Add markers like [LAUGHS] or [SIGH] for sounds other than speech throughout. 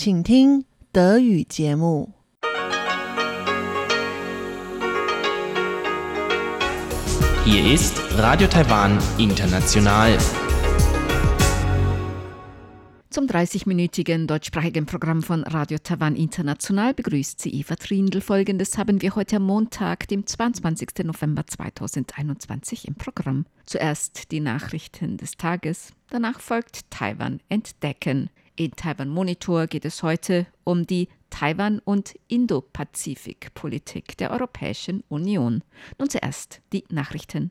请听德语节目。Hier ist Radio Taiwan International. Zum 30-minütigen deutschsprachigen Programm von Radio Taiwan International begrüßt sie Eva Trindl. Folgendes haben wir heute am Montag, dem 22. November 2021 im Programm. Zuerst die Nachrichten des Tages, danach folgt Taiwan entdecken. In Taiwan Monitor geht es heute um die Taiwan- und Indo-Pazifik-Politik der Europäischen Union. Nun zuerst die Nachrichten.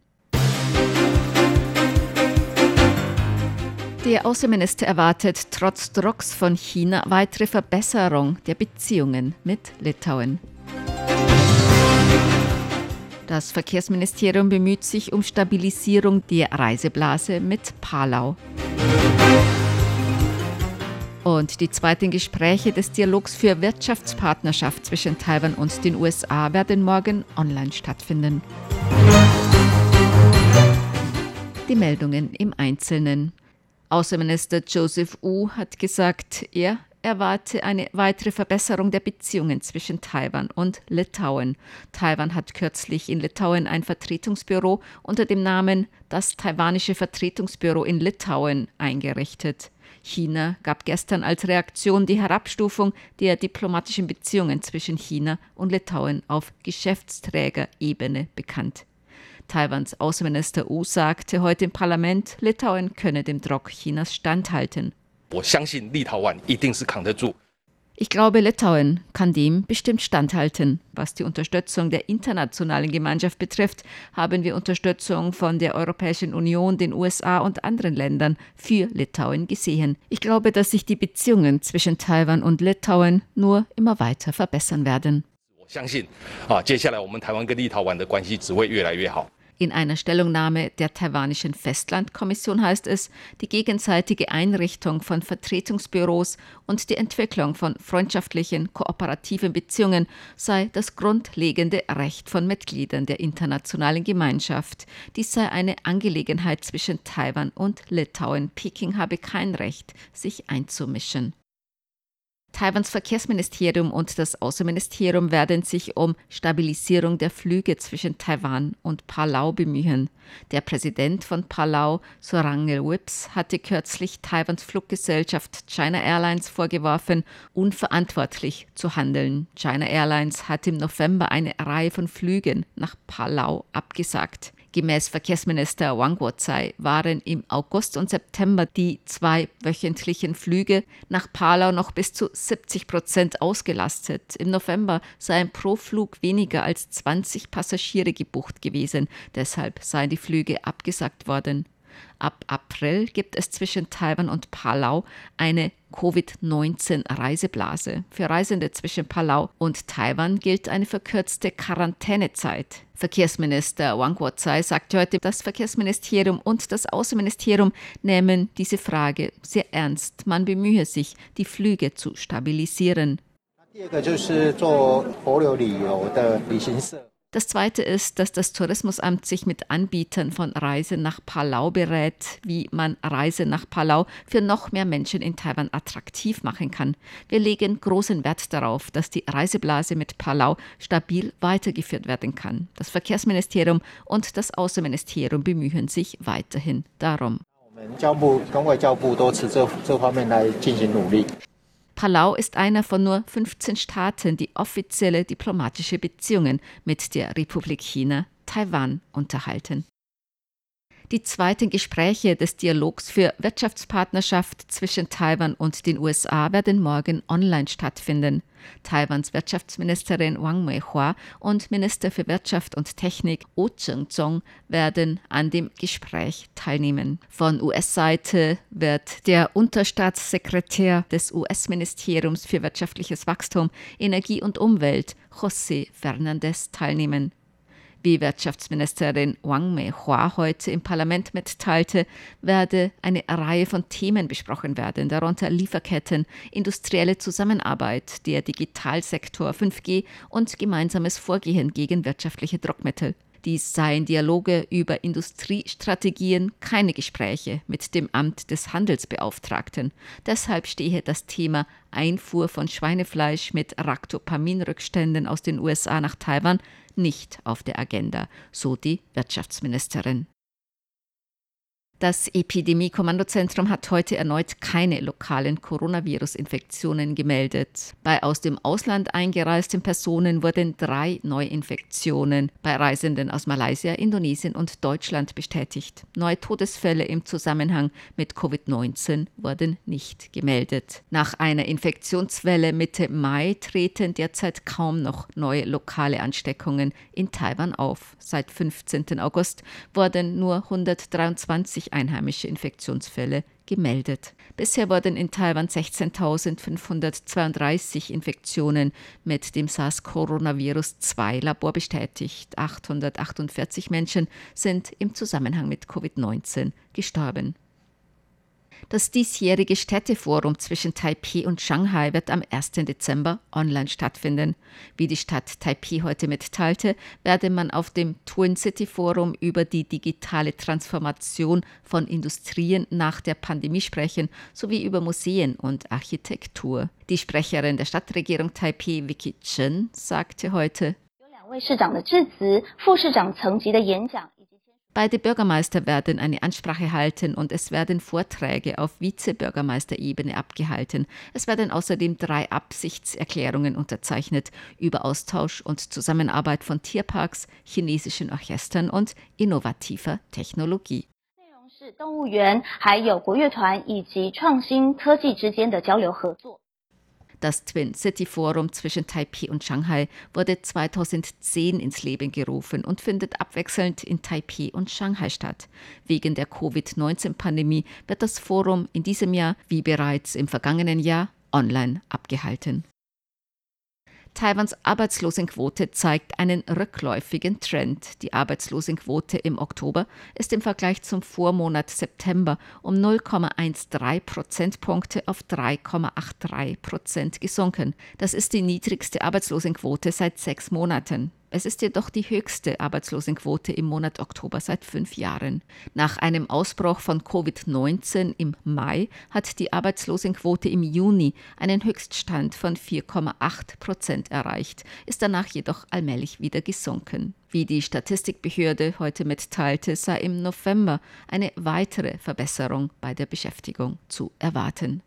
Der Außenminister erwartet trotz Drucks von China weitere Verbesserung der Beziehungen mit Litauen. Das Verkehrsministerium bemüht sich um Stabilisierung der Reiseblase mit Palau. Und die zweiten Gespräche des Dialogs für Wirtschaftspartnerschaft zwischen Taiwan und den USA werden morgen online stattfinden. Die Meldungen im Einzelnen. Außenminister Joseph Wu hat gesagt, er erwarte eine weitere Verbesserung der Beziehungen zwischen Taiwan und Litauen. Taiwan hat kürzlich in Litauen ein Vertretungsbüro unter dem Namen das Taiwanische Vertretungsbüro in Litauen eingerichtet. China gab gestern als Reaktion die Herabstufung der diplomatischen Beziehungen zwischen China und Litauen auf Geschäftsträgerebene bekannt. Taiwans Außenminister Wu sagte heute im Parlament, Litauen könne dem Druck Chinas standhalten. Ich glaube, Litauen kann dem bestimmt standhalten. Was die Unterstützung der internationalen Gemeinschaft betrifft, haben wir Unterstützung von der Europäischen Union, den USA und anderen Ländern für Litauen gesehen. Ich glaube, dass sich die Beziehungen zwischen Taiwan und Litauen nur immer weiter verbessern werden. 相信啊，接下来我们台湾跟立陶宛的关系只会越来越好。 In einer Stellungnahme der taiwanischen Festlandkommission heißt es, die gegenseitige Einrichtung von Vertretungsbüros und die Entwicklung von freundschaftlichen, kooperativen Beziehungen sei das grundlegende Recht von Mitgliedern der internationalen Gemeinschaft. Dies sei eine Angelegenheit zwischen Taiwan und Litauen. Peking habe kein Recht, sich einzumischen. Taiwans Verkehrsministerium und das Außenministerium werden sich um Stabilisierung der Flüge zwischen Taiwan und Palau bemühen. Der Präsident von Palau, Sorangel Whips, hatte kürzlich Taiwans Fluggesellschaft China Airlines vorgeworfen, unverantwortlich zu handeln. China Airlines hat im November eine Reihe von Flügen nach Palau abgesagt. Gemäß Verkehrsminister Wang Guozai waren im August und September die zwei wöchentlichen Flüge nach Palau noch bis zu 70 Prozent ausgelastet. Im November seien pro Flug weniger als 20 Passagiere gebucht gewesen. Deshalb seien die Flüge abgesagt worden. Ab April gibt es zwischen Taiwan und Palau eine Covid-19-Reiseblase. Für Reisende zwischen Palau und Taiwan gilt eine verkürzte Quarantänezeit. Verkehrsminister Wang Guozai sagte heute, das Verkehrsministerium und das Außenministerium nehmen diese Frage sehr ernst. Man bemühe sich, die Flüge zu stabilisieren. Das zweite ist, dass das Tourismusamt sich mit Anbietern von Reisen nach Palau berät, wie man Reisen nach Palau für noch mehr Menschen in Taiwan attraktiv machen kann. Wir legen großen Wert darauf, dass die Reiseblase mit Palau stabil weitergeführt werden kann. Das Verkehrsministerium und das Außenministerium bemühen sich weiterhin darum. Palau ist einer von nur 15 Staaten, die offizielle diplomatische Beziehungen mit der Republik China, Taiwan, unterhalten. Die zweiten Gespräche des Dialogs für Wirtschaftspartnerschaft zwischen Taiwan und den USA werden morgen online stattfinden. Taiwans Wirtschaftsministerin Wang Meihua und Minister für Wirtschaft und Technik Oh Cheng-zong werden an dem Gespräch teilnehmen. Von US-Seite wird der Unterstaatssekretär des US-Ministeriums für wirtschaftliches Wachstum, Energie und Umwelt, José Fernandez, teilnehmen. Wie Wirtschaftsministerin Wang Meihua heute im Parlament mitteilte, werde eine Reihe von Themen besprochen werden, darunter Lieferketten, industrielle Zusammenarbeit, der Digitalsektor 5G und gemeinsames Vorgehen gegen wirtschaftliche Druckmittel. Dies seien Dialoge über Industriestrategien, keine Gespräche mit dem Amt des Handelsbeauftragten. Deshalb stehe das Thema Einfuhr von Schweinefleisch mit Ractopaminrückständen aus den USA nach Taiwan nicht auf der Agenda, so die Wirtschaftsministerin. Das Epidemie-Kommandozentrum hat heute erneut keine lokalen Coronavirus-Infektionen gemeldet. Bei aus dem Ausland eingereisten Personen wurden drei Neuinfektionen bei Reisenden aus Malaysia, Indonesien und Deutschland bestätigt. Neue Todesfälle im Zusammenhang mit Covid-19 wurden nicht gemeldet. Nach einer Infektionswelle Mitte Mai treten derzeit kaum noch neue lokale Ansteckungen in Taiwan auf. Seit 15. August wurden nur 123 einheimische Infektionsfälle gemeldet. Bisher wurden in Taiwan 16.532 Infektionen mit dem SARS-Coronavirus-2-Labor bestätigt. 848 Menschen sind im Zusammenhang mit Covid-19 gestorben. Das diesjährige Städteforum zwischen Taipei und Shanghai wird am 1. Dezember online stattfinden. Wie die Stadt Taipei heute mitteilte, werde man auf dem Twin City Forum über die digitale Transformation von Industrien nach der Pandemie sprechen, sowie über Museen und Architektur. Die Sprecherin der Stadtregierung Taipei, Vicky Chen, sagte heute, Beide Bürgermeister werden eine Ansprache halten und es werden Vorträge auf Vizebürgermeisterebene abgehalten. Es werden außerdem drei Absichtserklärungen unterzeichnet über Austausch und Zusammenarbeit von Tierparks, chinesischen Orchestern und innovativer Technologie. 动物园还有国乐团以及创新科技之间的交流合作。 Das Twin City Forum zwischen Taipei und Shanghai wurde 2010 ins Leben gerufen und findet abwechselnd in Taipei und Shanghai statt. Wegen der Covid-19-Pandemie wird das Forum in diesem Jahr, wie bereits im vergangenen Jahr, online abgehalten. Taiwans Arbeitslosenquote zeigt einen rückläufigen Trend. Die Arbeitslosenquote im Oktober ist im Vergleich zum Vormonat September um 0,13 Prozentpunkte auf 3,83 Prozent gesunken. Das ist die niedrigste Arbeitslosenquote seit sechs Monaten. Es ist jedoch die höchste Arbeitslosenquote im Monat Oktober seit fünf Jahren. Nach einem Ausbruch von Covid-19 im Mai hat die Arbeitslosenquote im Juni einen Höchststand von 4,8 Prozent erreicht, ist danach jedoch allmählich wieder gesunken. Wie die Statistikbehörde heute mitteilte, sei im November eine weitere Verbesserung bei der Beschäftigung zu erwarten.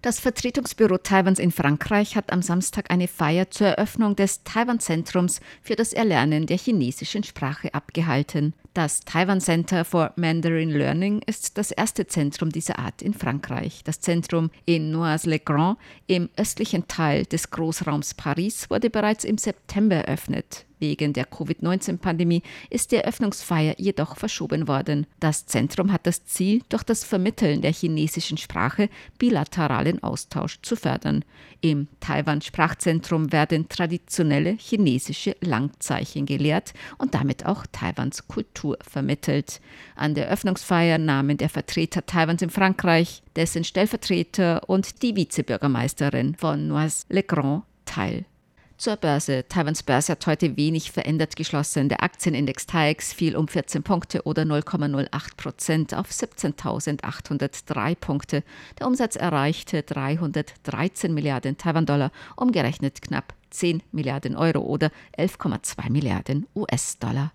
Das Vertretungsbüro Taiwans in Frankreich hat am Samstag eine Feier zur Eröffnung des Taiwan-Zentrums für das Erlernen der chinesischen Sprache abgehalten. Das Taiwan Center for Mandarin Learning ist das erste Zentrum dieser Art in Frankreich. Das Zentrum in Noise-le-Grand im östlichen Teil des Großraums Paris wurde bereits im September eröffnet. Wegen der Covid-19-Pandemie ist die Eröffnungsfeier jedoch verschoben worden. Das Zentrum hat das Ziel, durch das Vermitteln der chinesischen Sprache bilateralen Austausch zu fördern. Im Taiwan-Sprachzentrum werden traditionelle chinesische Langzeichen gelehrt und damit auch Taiwans Kultur vermittelt. An der Eröffnungsfeier nahmen der Vertreter Taiwans in Frankreich, dessen Stellvertreter und die Vizebürgermeisterin von Noise-le-Grand teil. Zur Börse. Taiwans Börse hat heute wenig verändert geschlossen. Der Aktienindex TAIEX fiel um 14 Punkte oder 0,08 Prozent auf 17.803 Punkte. Der Umsatz erreichte 313 Milliarden Taiwan-Dollar, umgerechnet knapp 10 Milliarden Euro oder 11,2 Milliarden US-Dollar.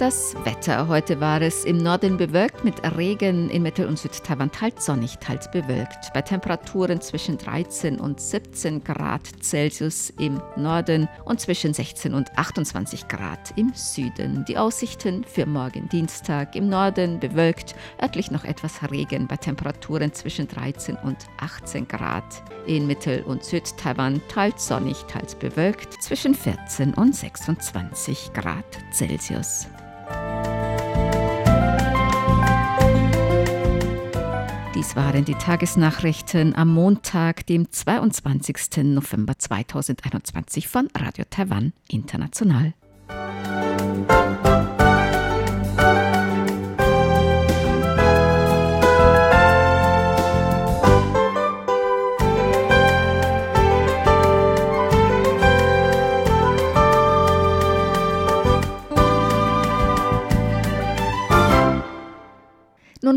Das Wetter. Heute war es im Norden bewölkt mit Regen, in Mittel- und Südtaiwan teils sonnig, teils bewölkt. Bei Temperaturen zwischen 13 und 17 Grad Celsius im Norden und zwischen 16 und 28 Grad im Süden. Die Aussichten für morgen Dienstag im Norden bewölkt, örtlich noch etwas Regen bei Temperaturen zwischen 13 und 18 Grad. In Mittel- und Südtaiwan teils sonnig, teils bewölkt zwischen 14 und 26 Grad Celsius. Dies waren die Tagesnachrichten am Montag, dem 22. November 2021 von Radio Taiwan International.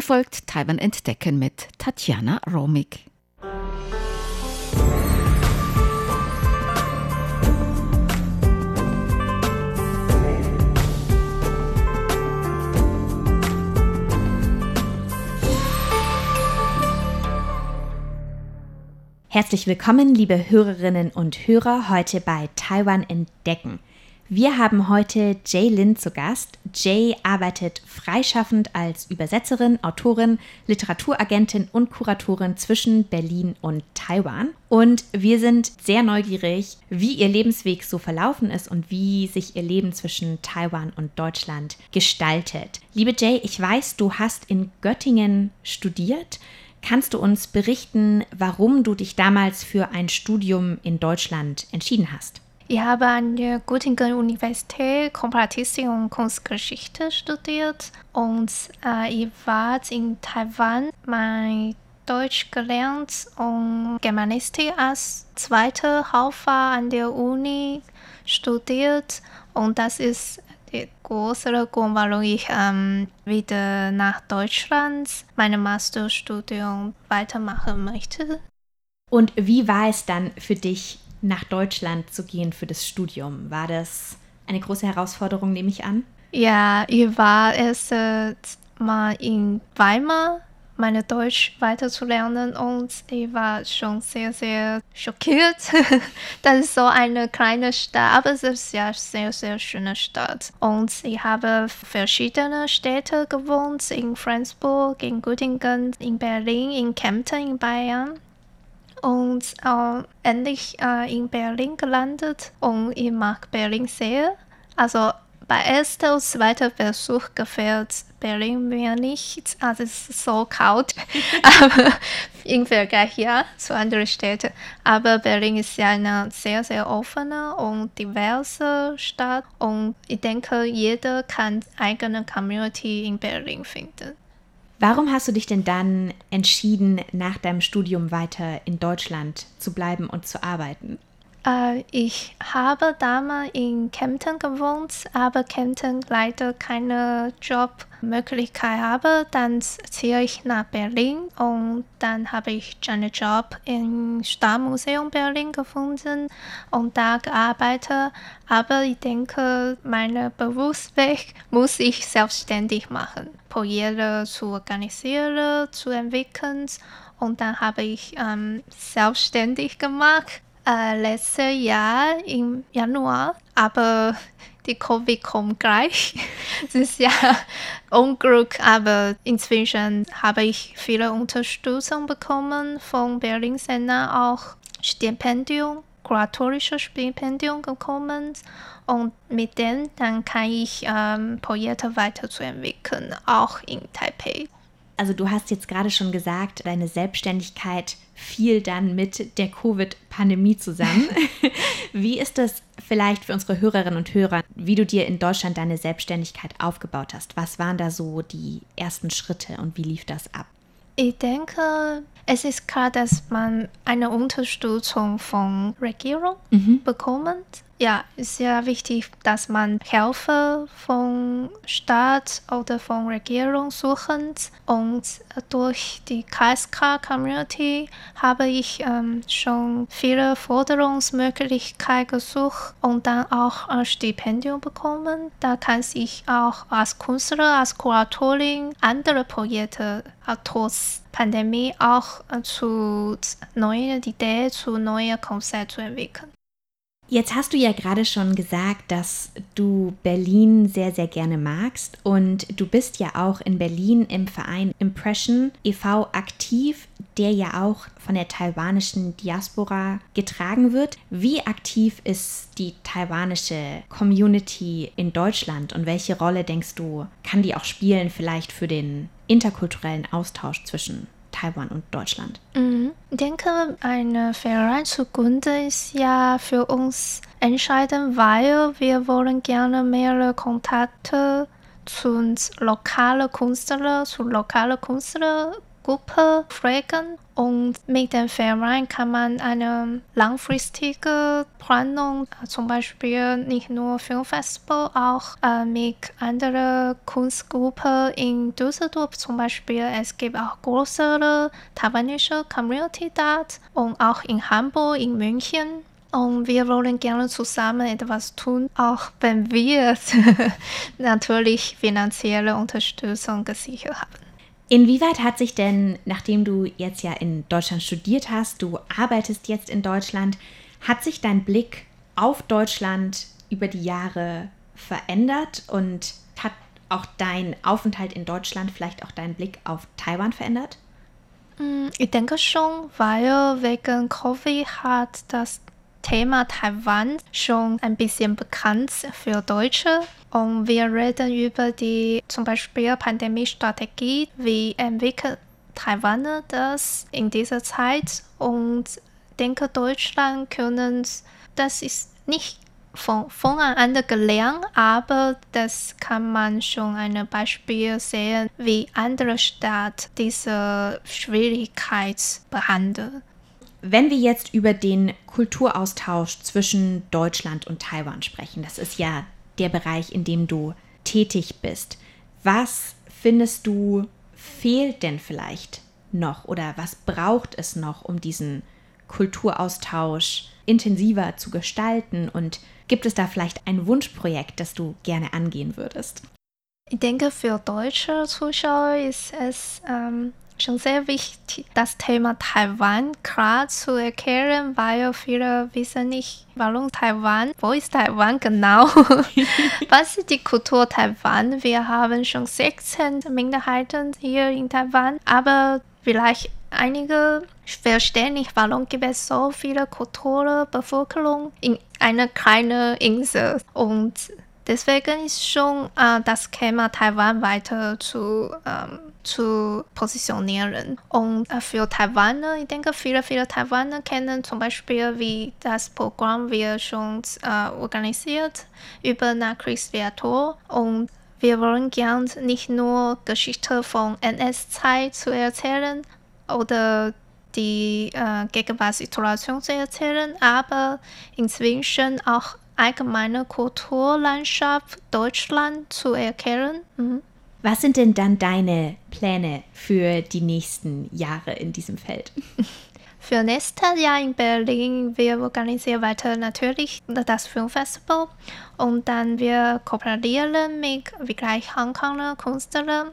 Folgt Taiwan Entdecken mit Tatjana Romig. Herzlich willkommen, liebe Hörerinnen und Hörer, heute bei Taiwan Entdecken. Wir haben heute Jay Lin zu Gast. Jay arbeitet freischaffend als Übersetzerin, Autorin, Literaturagentin und Kuratorin zwischen Berlin und Taiwan. Und wir sind sehr neugierig, wie ihr Lebensweg so verlaufen ist und wie sich ihr Leben zwischen Taiwan und Deutschland gestaltet. Liebe Jay, ich weiß, du hast in Göttingen studiert. Kannst du uns berichten, warum du dich damals für ein Studium in Deutschland entschieden hast? Ich habe an der Göttingen Universität Komparatistik und Kunstgeschichte studiert und äh, ich war in Taiwan mein Deutsch gelernt und Germanistik als zweite Hauptfach an der Uni studiert und das ist der größere Grund, warum ich ähm, wieder nach Deutschland mein Masterstudium weitermachen möchte. Und wie war es dann für dich, nach Deutschland zu gehen für das Studium? War das eine große Herausforderung, nehme ich an? Ja, ich war erst mal in Weimar meine Deutsch weiterzulernen und ich war schon sehr, sehr schockiert. [LAUGHS] das ist so eine kleine Stadt, aber es ist ja sehr, sehr schöne Stadt. Und ich habe verschiedene Städte gewohnt, in Flensburg, in Göttingen, in Berlin, in Kempten, in Bayern und äh, endlich äh, in Berlin gelandet und ich mag Berlin sehr. Also bei erster und zweiter Versuch gefällt Berlin mir nicht. Also es ist so kalt, [LAUGHS] aber im Vergleich ja zu anderen Städten. Aber Berlin ist ja eine sehr, sehr offene und diverse Stadt und ich denke, jeder kann eigene Community in Berlin finden. Warum hast du dich denn dann entschieden, nach deinem Studium weiter in Deutschland zu bleiben und zu arbeiten? Äh, ich habe damals in Kempten gewohnt, aber Kempten leider keine Jobmöglichkeit habe. Dann ziehe ich nach Berlin und dann habe ich einen Job im Stadtmuseum Berlin gefunden und da gearbeitet. Aber ich denke, meinen Berufsweg muss ich selbstständig machen. Projekte zu organisieren, zu entwickeln und dann habe ich ähm, selbstständig gemacht äh, letztes Jahr im Januar, aber die Covid kommt gleich. [LAUGHS] Es ist ja Unglück, aber inzwischen habe ich viele Unterstützung bekommen von Berlin Senat, auch Stipendium, kuratorische Stipendium bekommen und mit dem dann kann ich ähm, Projekte weiterzuentwickeln, auch in Taipei. Also du hast jetzt gerade schon gesagt, deine Selbstständigkeit fiel dann mit der Covid-Pandemie zusammen. [LAUGHS] wie ist das vielleicht für unsere Hörerinnen und Hörer, wie du dir in Deutschland deine Selbstständigkeit aufgebaut hast? Was waren da so die ersten Schritte und wie lief das ab? Ich denke, es ist klar, dass man eine Unterstützung von Regierung mhm. bekommt ja, ist sehr wichtig, dass man Hilfe von Staat oder von Regierung sucht. Und durch die KSK-Community habe ich ähm, schon viele Forderungsmöglichkeiten gesucht und dann auch ein Stipendium bekommen. Da kann ich auch als Künstler, als Kuratorin andere Projekte trotz Pandemie auch äh, zu neuen Ideen, zu neuen Konzepten entwickeln. Jetzt hast du ja gerade schon gesagt, dass du Berlin sehr, sehr gerne magst und du bist ja auch in Berlin im Verein Impression e.V. aktiv, der ja auch von der taiwanischen Diaspora getragen wird. Wie aktiv ist die taiwanische Community in Deutschland und welche Rolle denkst du, kann die auch spielen vielleicht für den interkulturellen Austausch zwischen Taiwan und Deutschland? Mhm. Ich denke, ein Verein zugrunde ist ja für uns entscheidend, weil wir wollen gerne mehrere Kontakte zu lokalen Künstlern, zu lokalen Künstlern Gruppe pflegen und mit dem Verein kann man eine langfristige Planung, zum Beispiel nicht nur Filmfestival, auch äh, mit anderen Kunstgruppen in Düsseldorf zum Beispiel. Es gibt auch größere taiwanische Community dort und auch in Hamburg, in München. Und wir wollen gerne zusammen etwas tun, auch wenn wir [LAUGHS] natürlich finanzielle Unterstützung gesichert haben. Inwieweit hat sich denn, nachdem du jetzt ja in Deutschland studiert hast, du arbeitest jetzt in Deutschland, hat sich dein Blick auf Deutschland über die Jahre verändert und hat auch dein Aufenthalt in Deutschland vielleicht auch deinen Blick auf Taiwan verändert? Mm, ich denke schon, weil wegen Covid hat das Thema Taiwan schon ein bisschen bekannt für Deutsche. Und wir reden über die zum Beispiel Pandemiestrategie, wie entwickelt Taiwan das in dieser Zeit. Und denke, Deutschland können, das ist nicht von, voneinander gelernt, aber das kann man schon ein Beispiel sehen, wie andere Staaten diese Schwierigkeit behandeln. Wenn wir jetzt über den Kulturaustausch zwischen Deutschland und Taiwan sprechen, das ist ja der Bereich, in dem du tätig bist, was findest du fehlt denn vielleicht noch oder was braucht es noch, um diesen Kulturaustausch intensiver zu gestalten und gibt es da vielleicht ein Wunschprojekt, das du gerne angehen würdest? Ich denke, für deutsche Zuschauer ist es ähm, schon sehr wichtig, das Thema Taiwan. Klar zu erklären, weil viele wissen nicht, warum Taiwan, wo ist Taiwan genau, [LAUGHS] [LAUGHS] was ist die Kultur Taiwan. Wir haben schon 16 Minderheiten hier in Taiwan, aber vielleicht einige verstehen nicht, warum gibt es so viele Kulturen, Bevölkerung in einer kleinen Insel. Und deswegen ist schon äh, das Thema Taiwan weiter zu ähm, zu positionieren. Und äh, für Taiwaner, ich denke, viele, viele Taiwaner kennen zum Beispiel, wie das Programm wir schon äh, organisiert über Nachkriegsreaktor. Und wir wollen gern nicht nur Geschichte von NS-Zeit zu erzählen oder die äh, Gegenwartssituation zu erzählen, aber inzwischen auch allgemeine Kulturlandschaft Deutschland zu erklären. Mhm. Was sind denn dann deine Pläne für die nächsten Jahre in diesem Feld? [LAUGHS] Für nächstes Jahr in Berlin, wir organisieren weiter natürlich das Filmfestival und dann wir kooperieren mit wie gleich Hongkonger Künstlern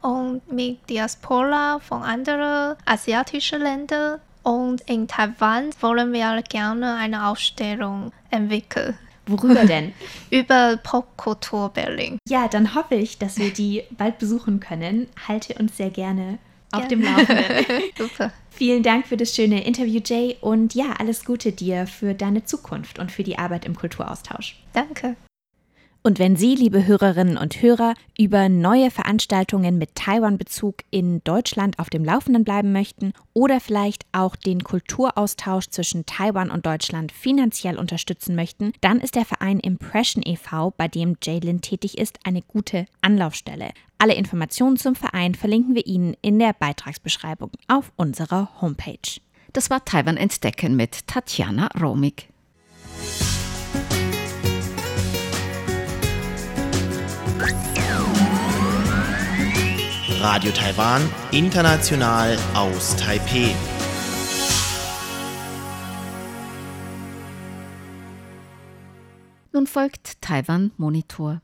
und mit Diaspora von anderen asiatischen Ländern und in Taiwan wollen wir gerne eine Ausstellung entwickeln. Worüber denn? [LAUGHS] Über Popkultur Berlin. Ja, dann hoffe ich, dass wir die bald besuchen können. Halte uns sehr gerne auf ja. dem [LAUGHS] Laufenden. Super. Vielen Dank für das schöne Interview, Jay. Und ja, alles Gute dir für deine Zukunft und für die Arbeit im Kulturaustausch. Danke. Und wenn Sie, liebe Hörerinnen und Hörer, über neue Veranstaltungen mit Taiwan-Bezug in Deutschland auf dem Laufenden bleiben möchten oder vielleicht auch den Kulturaustausch zwischen Taiwan und Deutschland finanziell unterstützen möchten, dann ist der Verein Impression e.V., bei dem Jaylin tätig ist, eine gute Anlaufstelle. Alle Informationen zum Verein verlinken wir Ihnen in der Beitragsbeschreibung auf unserer Homepage. Das war Taiwan Entdecken mit Tatjana Romig. Radio Taiwan, international aus Taipeh. Nun folgt Taiwan Monitor.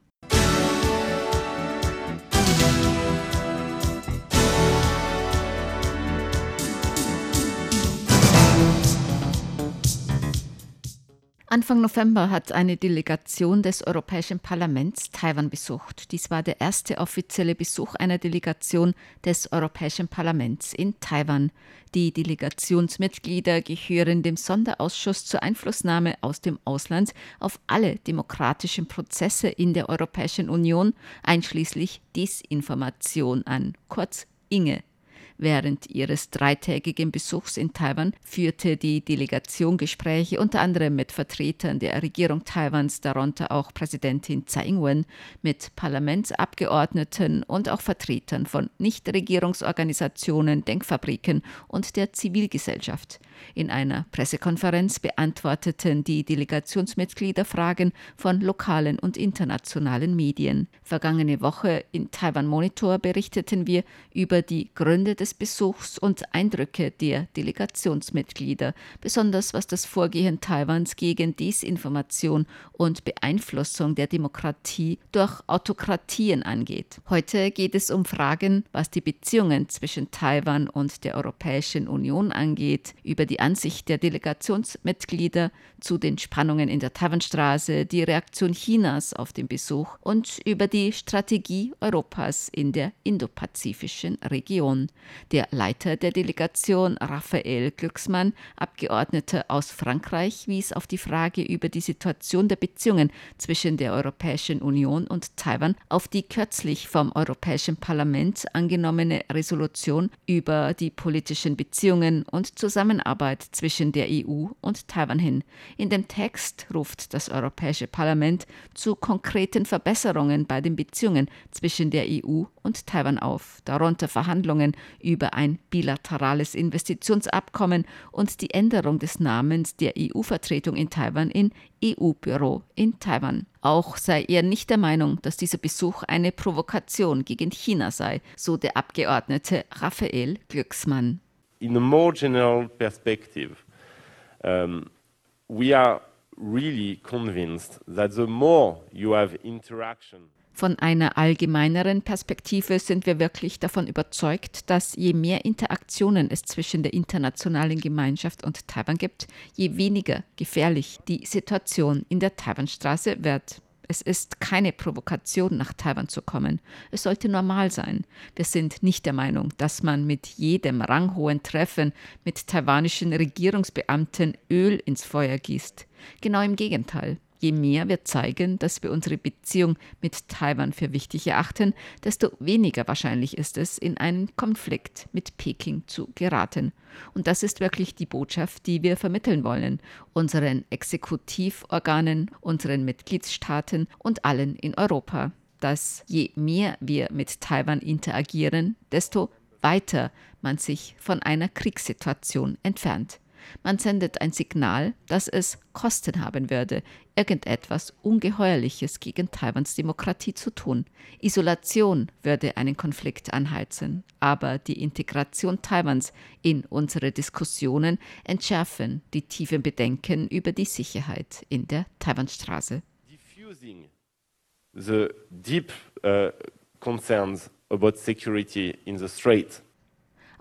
Anfang November hat eine Delegation des Europäischen Parlaments Taiwan besucht. Dies war der erste offizielle Besuch einer Delegation des Europäischen Parlaments in Taiwan. Die Delegationsmitglieder gehören dem Sonderausschuss zur Einflussnahme aus dem Ausland auf alle demokratischen Prozesse in der Europäischen Union, einschließlich Desinformation an, kurz Inge Während ihres dreitägigen Besuchs in Taiwan führte die Delegation Gespräche unter anderem mit Vertretern der Regierung Taiwans, darunter auch Präsidentin Tsai Ing-wen, mit Parlamentsabgeordneten und auch Vertretern von Nichtregierungsorganisationen, Denkfabriken und der Zivilgesellschaft. In einer Pressekonferenz beantworteten die Delegationsmitglieder Fragen von lokalen und internationalen Medien. Vergangene Woche in Taiwan Monitor berichteten wir über die Gründe des Besuchs und Eindrücke der Delegationsmitglieder, besonders was das Vorgehen Taiwans gegen Desinformation und Beeinflussung der Demokratie durch Autokratien angeht. Heute geht es um Fragen, was die Beziehungen zwischen Taiwan und der Europäischen Union angeht, über die Ansicht der Delegationsmitglieder zu den Spannungen in der Taiwanstraße, die Reaktion Chinas auf den Besuch und über die Strategie Europas in der indopazifischen Region. Der Leiter der Delegation, Raphael Glücksmann, Abgeordneter aus Frankreich, wies auf die Frage über die Situation der Beziehungen zwischen der Europäischen Union und Taiwan auf die kürzlich vom Europäischen Parlament angenommene Resolution über die politischen Beziehungen und Zusammenarbeit zwischen der EU und Taiwan hin. In dem Text ruft das Europäische Parlament zu konkreten Verbesserungen bei den Beziehungen zwischen der EU und Taiwan auf, darunter Verhandlungen über ein bilaterales Investitionsabkommen und die Änderung des Namens der EU-Vertretung in Taiwan in EU-Büro in Taiwan. Auch sei er nicht der Meinung, dass dieser Besuch eine Provokation gegen China sei, so der Abgeordnete Raphael Glücksmann. In a more general perspective, um, we are really convinced that the more you have interaction von einer allgemeineren Perspektive sind wir wirklich davon überzeugt, dass je mehr Interaktionen es zwischen der internationalen Gemeinschaft und Taiwan gibt, je weniger gefährlich die Situation in der Taiwanstraße wird. Es ist keine Provokation, nach Taiwan zu kommen. Es sollte normal sein. Wir sind nicht der Meinung, dass man mit jedem ranghohen Treffen mit taiwanischen Regierungsbeamten Öl ins Feuer gießt. Genau im Gegenteil. Je mehr wir zeigen, dass wir unsere Beziehung mit Taiwan für wichtig erachten, desto weniger wahrscheinlich ist es, in einen Konflikt mit Peking zu geraten. Und das ist wirklich die Botschaft, die wir vermitteln wollen, unseren Exekutivorganen, unseren Mitgliedstaaten und allen in Europa, dass je mehr wir mit Taiwan interagieren, desto weiter man sich von einer Kriegssituation entfernt. Man sendet ein Signal, dass es Kosten haben würde, irgendetwas Ungeheuerliches gegen Taiwans Demokratie zu tun. Isolation würde einen Konflikt anheizen, aber die Integration Taiwans in unsere Diskussionen entschärfen die tiefen Bedenken über die Sicherheit in der Taiwanstraße. Diffusing the deep uh, concerns about security in the Strait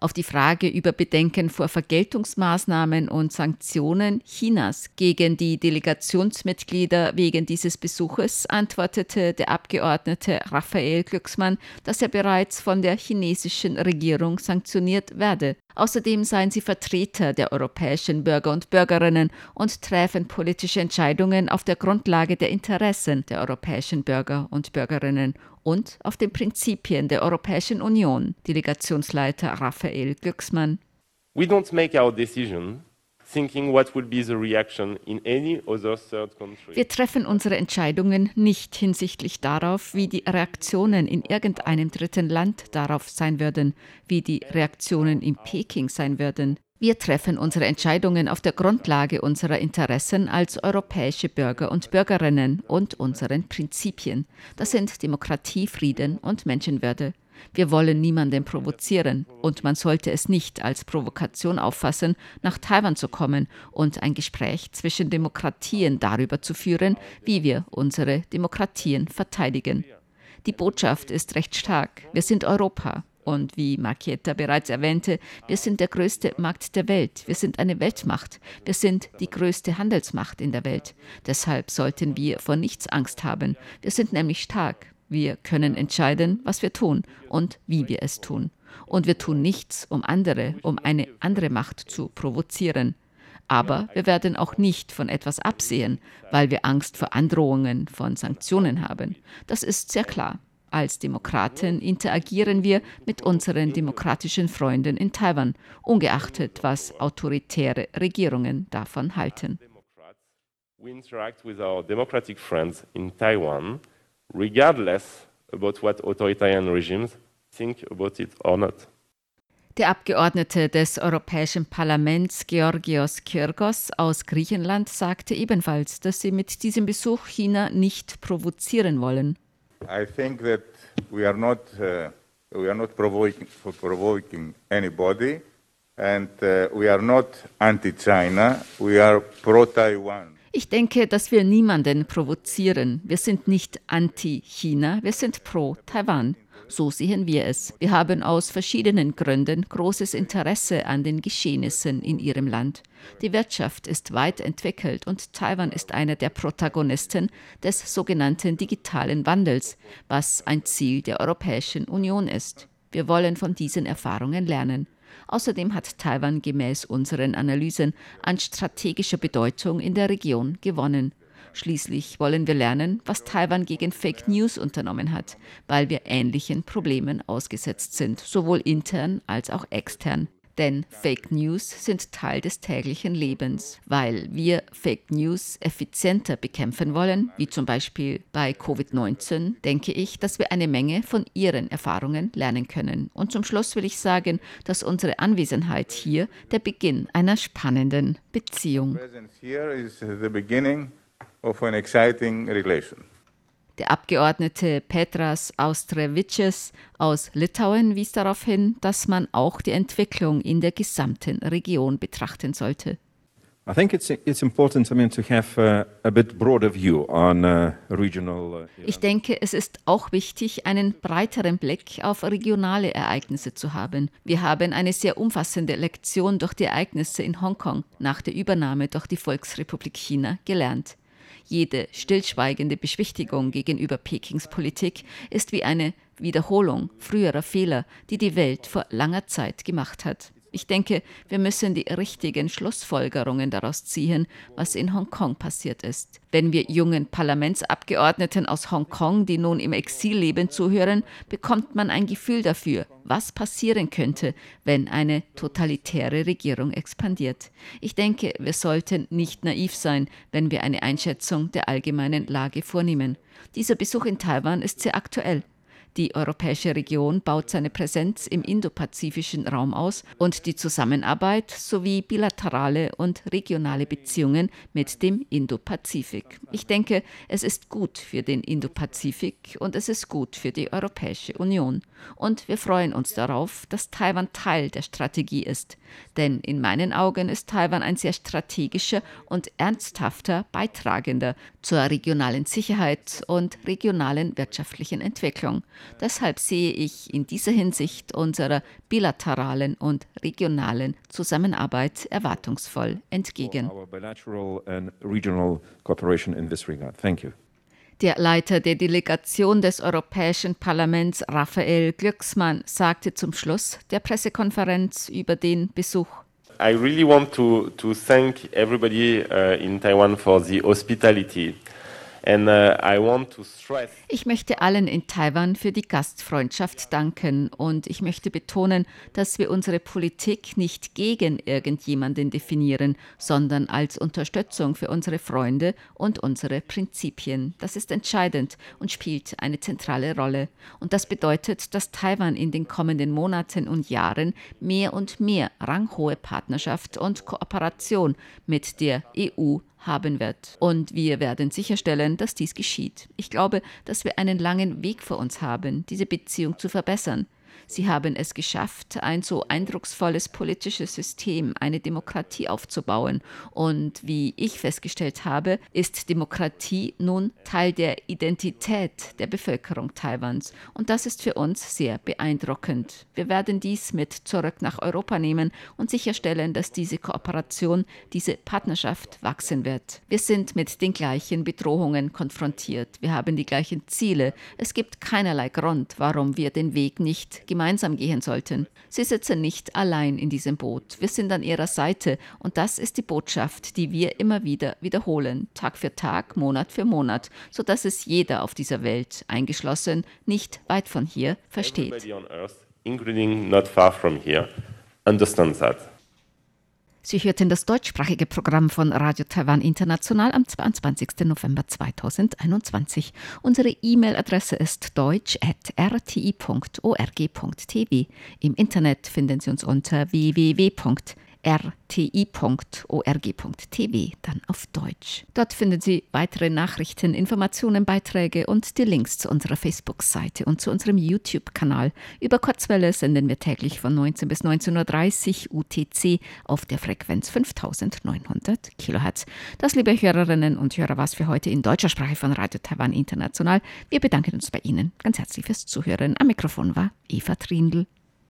auf die Frage über Bedenken vor Vergeltungsmaßnahmen und Sanktionen Chinas gegen die Delegationsmitglieder wegen dieses Besuches antwortete der Abgeordnete Raphael Glücksmann, dass er bereits von der chinesischen Regierung sanktioniert werde. Außerdem seien sie Vertreter der europäischen Bürger und Bürgerinnen und treffen politische Entscheidungen auf der Grundlage der Interessen der europäischen Bürger und Bürgerinnen und auf den Prinzipien der Europäischen Union. Delegationsleiter Raphael Glücksmann. We don't make our decision wir treffen unsere Entscheidungen nicht hinsichtlich darauf, wie die Reaktionen in irgendeinem dritten Land darauf sein würden, wie die Reaktionen in Peking sein würden. Wir treffen unsere Entscheidungen auf der Grundlage unserer Interessen als europäische Bürger und Bürgerinnen und unseren Prinzipien. Das sind Demokratie, Frieden und Menschenwürde. Wir wollen niemanden provozieren und man sollte es nicht als Provokation auffassen, nach Taiwan zu kommen und ein Gespräch zwischen Demokratien darüber zu führen, wie wir unsere Demokratien verteidigen. Die Botschaft ist recht stark. Wir sind Europa. Und wie Marchietta bereits erwähnte, wir sind der größte Markt der Welt. Wir sind eine Weltmacht. Wir sind die größte Handelsmacht in der Welt. Deshalb sollten wir vor nichts Angst haben. Wir sind nämlich stark. Wir können entscheiden, was wir tun und wie wir es tun. Und wir tun nichts, um andere, um eine andere Macht zu provozieren. Aber wir werden auch nicht von etwas absehen, weil wir Angst vor Androhungen von Sanktionen haben. Das ist sehr klar. Als Demokraten interagieren wir mit unseren demokratischen Freunden in Taiwan, ungeachtet was autoritäre Regierungen davon halten. We interact with our democratic friends in Taiwan, regardless about what authoritarian regimes think about it or not. Der Abgeordnete des Europäischen Parlaments Georgios Kyrgos aus Griechenland sagte ebenfalls, dass sie mit diesem Besuch China nicht provozieren wollen. I think that we are not uh, we are not provoking, provoking anybody, and uh, we are not anti-China. We are pro-Taiwan. Ich denke, dass wir niemanden provozieren. Wir sind nicht anti-China, wir sind pro-Taiwan. So sehen wir es. Wir haben aus verschiedenen Gründen großes Interesse an den Geschehnissen in ihrem Land. Die Wirtschaft ist weit entwickelt und Taiwan ist einer der Protagonisten des sogenannten digitalen Wandels, was ein Ziel der Europäischen Union ist. Wir wollen von diesen Erfahrungen lernen. Außerdem hat Taiwan gemäß unseren Analysen an strategischer Bedeutung in der Region gewonnen. Schließlich wollen wir lernen, was Taiwan gegen Fake News unternommen hat, weil wir ähnlichen Problemen ausgesetzt sind, sowohl intern als auch extern. Denn Fake News sind Teil des täglichen Lebens. Weil wir Fake News effizienter bekämpfen wollen, wie zum Beispiel bei Covid-19, denke ich, dass wir eine Menge von Ihren Erfahrungen lernen können. Und zum Schluss will ich sagen, dass unsere Anwesenheit hier der Beginn einer spannenden Beziehung. Of an exciting relation. Der Abgeordnete Petras Austrevicius aus Litauen wies darauf hin, dass man auch die Entwicklung in der gesamten Region betrachten sollte. I think it's it's important I mean, to have uh, a bit broader view on uh, regional. Uh, Ich denke, es ist auch wichtig, einen breiteren Blick auf regionale Ereignisse zu haben. Wir haben eine sehr umfassende Lektion durch die Ereignisse in Hongkong nach der Übernahme durch die Volksrepublik China gelernt. Jede stillschweigende Beschwichtigung gegenüber Pekings Politik ist wie eine Wiederholung früherer Fehler, die die Welt vor langer Zeit gemacht hat. Ich denke, wir müssen die richtigen Schlussfolgerungen daraus ziehen, was in Hongkong passiert ist. Wenn wir jungen Parlamentsabgeordneten aus Hongkong, die nun im Exil leben, zuhören, bekommt man ein Gefühl dafür, was passieren könnte, wenn eine totalitäre Regierung expandiert. Ich denke, wir sollten nicht naiv sein, wenn wir eine Einschätzung der allgemeinen Lage vornehmen. Dieser Besuch in Taiwan ist sehr aktuell. Die europäische Region baut seine Präsenz im indopazifischen Raum aus und die Zusammenarbeit sowie bilaterale und regionale Beziehungen mit dem Indopazifik. Ich denke, es ist gut für den Indopazifik und es ist gut für die Europäische Union. Und wir freuen uns darauf, dass Taiwan Teil der Strategie ist. Denn in meinen Augen ist Taiwan ein sehr strategischer und ernsthafter Beitragender zur regionalen Sicherheit und regionalen wirtschaftlichen Entwicklung. Deshalb sehe ich in dieser Hinsicht unserer bilateralen und regionalen Zusammenarbeit erwartungsvoll entgegen. Der Leiter der Delegation des Europäischen Parlaments, Raphael Glücksmann, sagte zum Schluss der Pressekonferenz über den Besuch. I really want to, to thank everybody uh, in Taiwan for the hospitality. Uh, Ich möchte allen in Taiwan für die Gastfreundschaft danken und ich möchte betonen, dass wir unsere Politik nicht gegen irgendjemanden definieren, sondern als Unterstützung für unsere Freunde und unsere Prinzipien. Das ist entscheidend und spielt eine zentrale Rolle. Und das bedeutet, dass Taiwan in den kommenden Monaten und Jahren mehr und mehr ranghohe Partnerschaft und Kooperation mit der EU haben wird. Und wir werden sicherstellen, dass dies geschieht. Ich glaube, dass wir einen langen Weg vor uns haben, diese Beziehung zu verbessern. Sie haben es geschafft, ein so eindrucksvolles politisches System, eine Demokratie aufzubauen. Und wie ich festgestellt habe, ist Demokratie nun Teil der Identität der Bevölkerung Taiwans. Und das ist für uns sehr beeindruckend. Wir werden dies mit zurück nach Europa nehmen und sicherstellen, dass diese Kooperation, diese Partnerschaft wachsen wird. Wir sind mit den gleichen Bedrohungen konfrontiert. Wir haben die gleichen Ziele. Es gibt keinerlei Grund, warum wir den Weg nicht gemeinsam gehen sollten. Sie sitzen nicht allein in diesem Boot. Wir sind an ihrer Seite und das ist die Botschaft, die wir immer wieder wiederholen, Tag für Tag, Monat für Monat, sodass es jeder auf dieser Welt, eingeschlossen, nicht weit von hier, versteht. Everybody on Earth, including not far from here, understands that. Sie hörten das deutschsprachige Programm von Radio Taiwan International am 22. November 2021. Unsere E-Mail-Adresse ist deutsch.rti.org.tv. Im Internet finden Sie uns unter www.rti.org.tv rti.org.tv, dann auf Deutsch. Dort finden Sie weitere Nachrichten, Informationen, Beiträge und die Links zu unserer Facebook-Seite und zu unserem YouTube-Kanal. Über Kurzwelle senden wir täglich von 19 bis 19.30 Uhr UTC auf der Frequenz 5900 kHz. Das, liebe Hörerinnen und Hörer, war es für heute in deutscher Sprache von Radio Taiwan International. Wir bedanken uns bei Ihnen ganz herzlich fürs Zuhören. Am Mikrofon war Eva Trindl.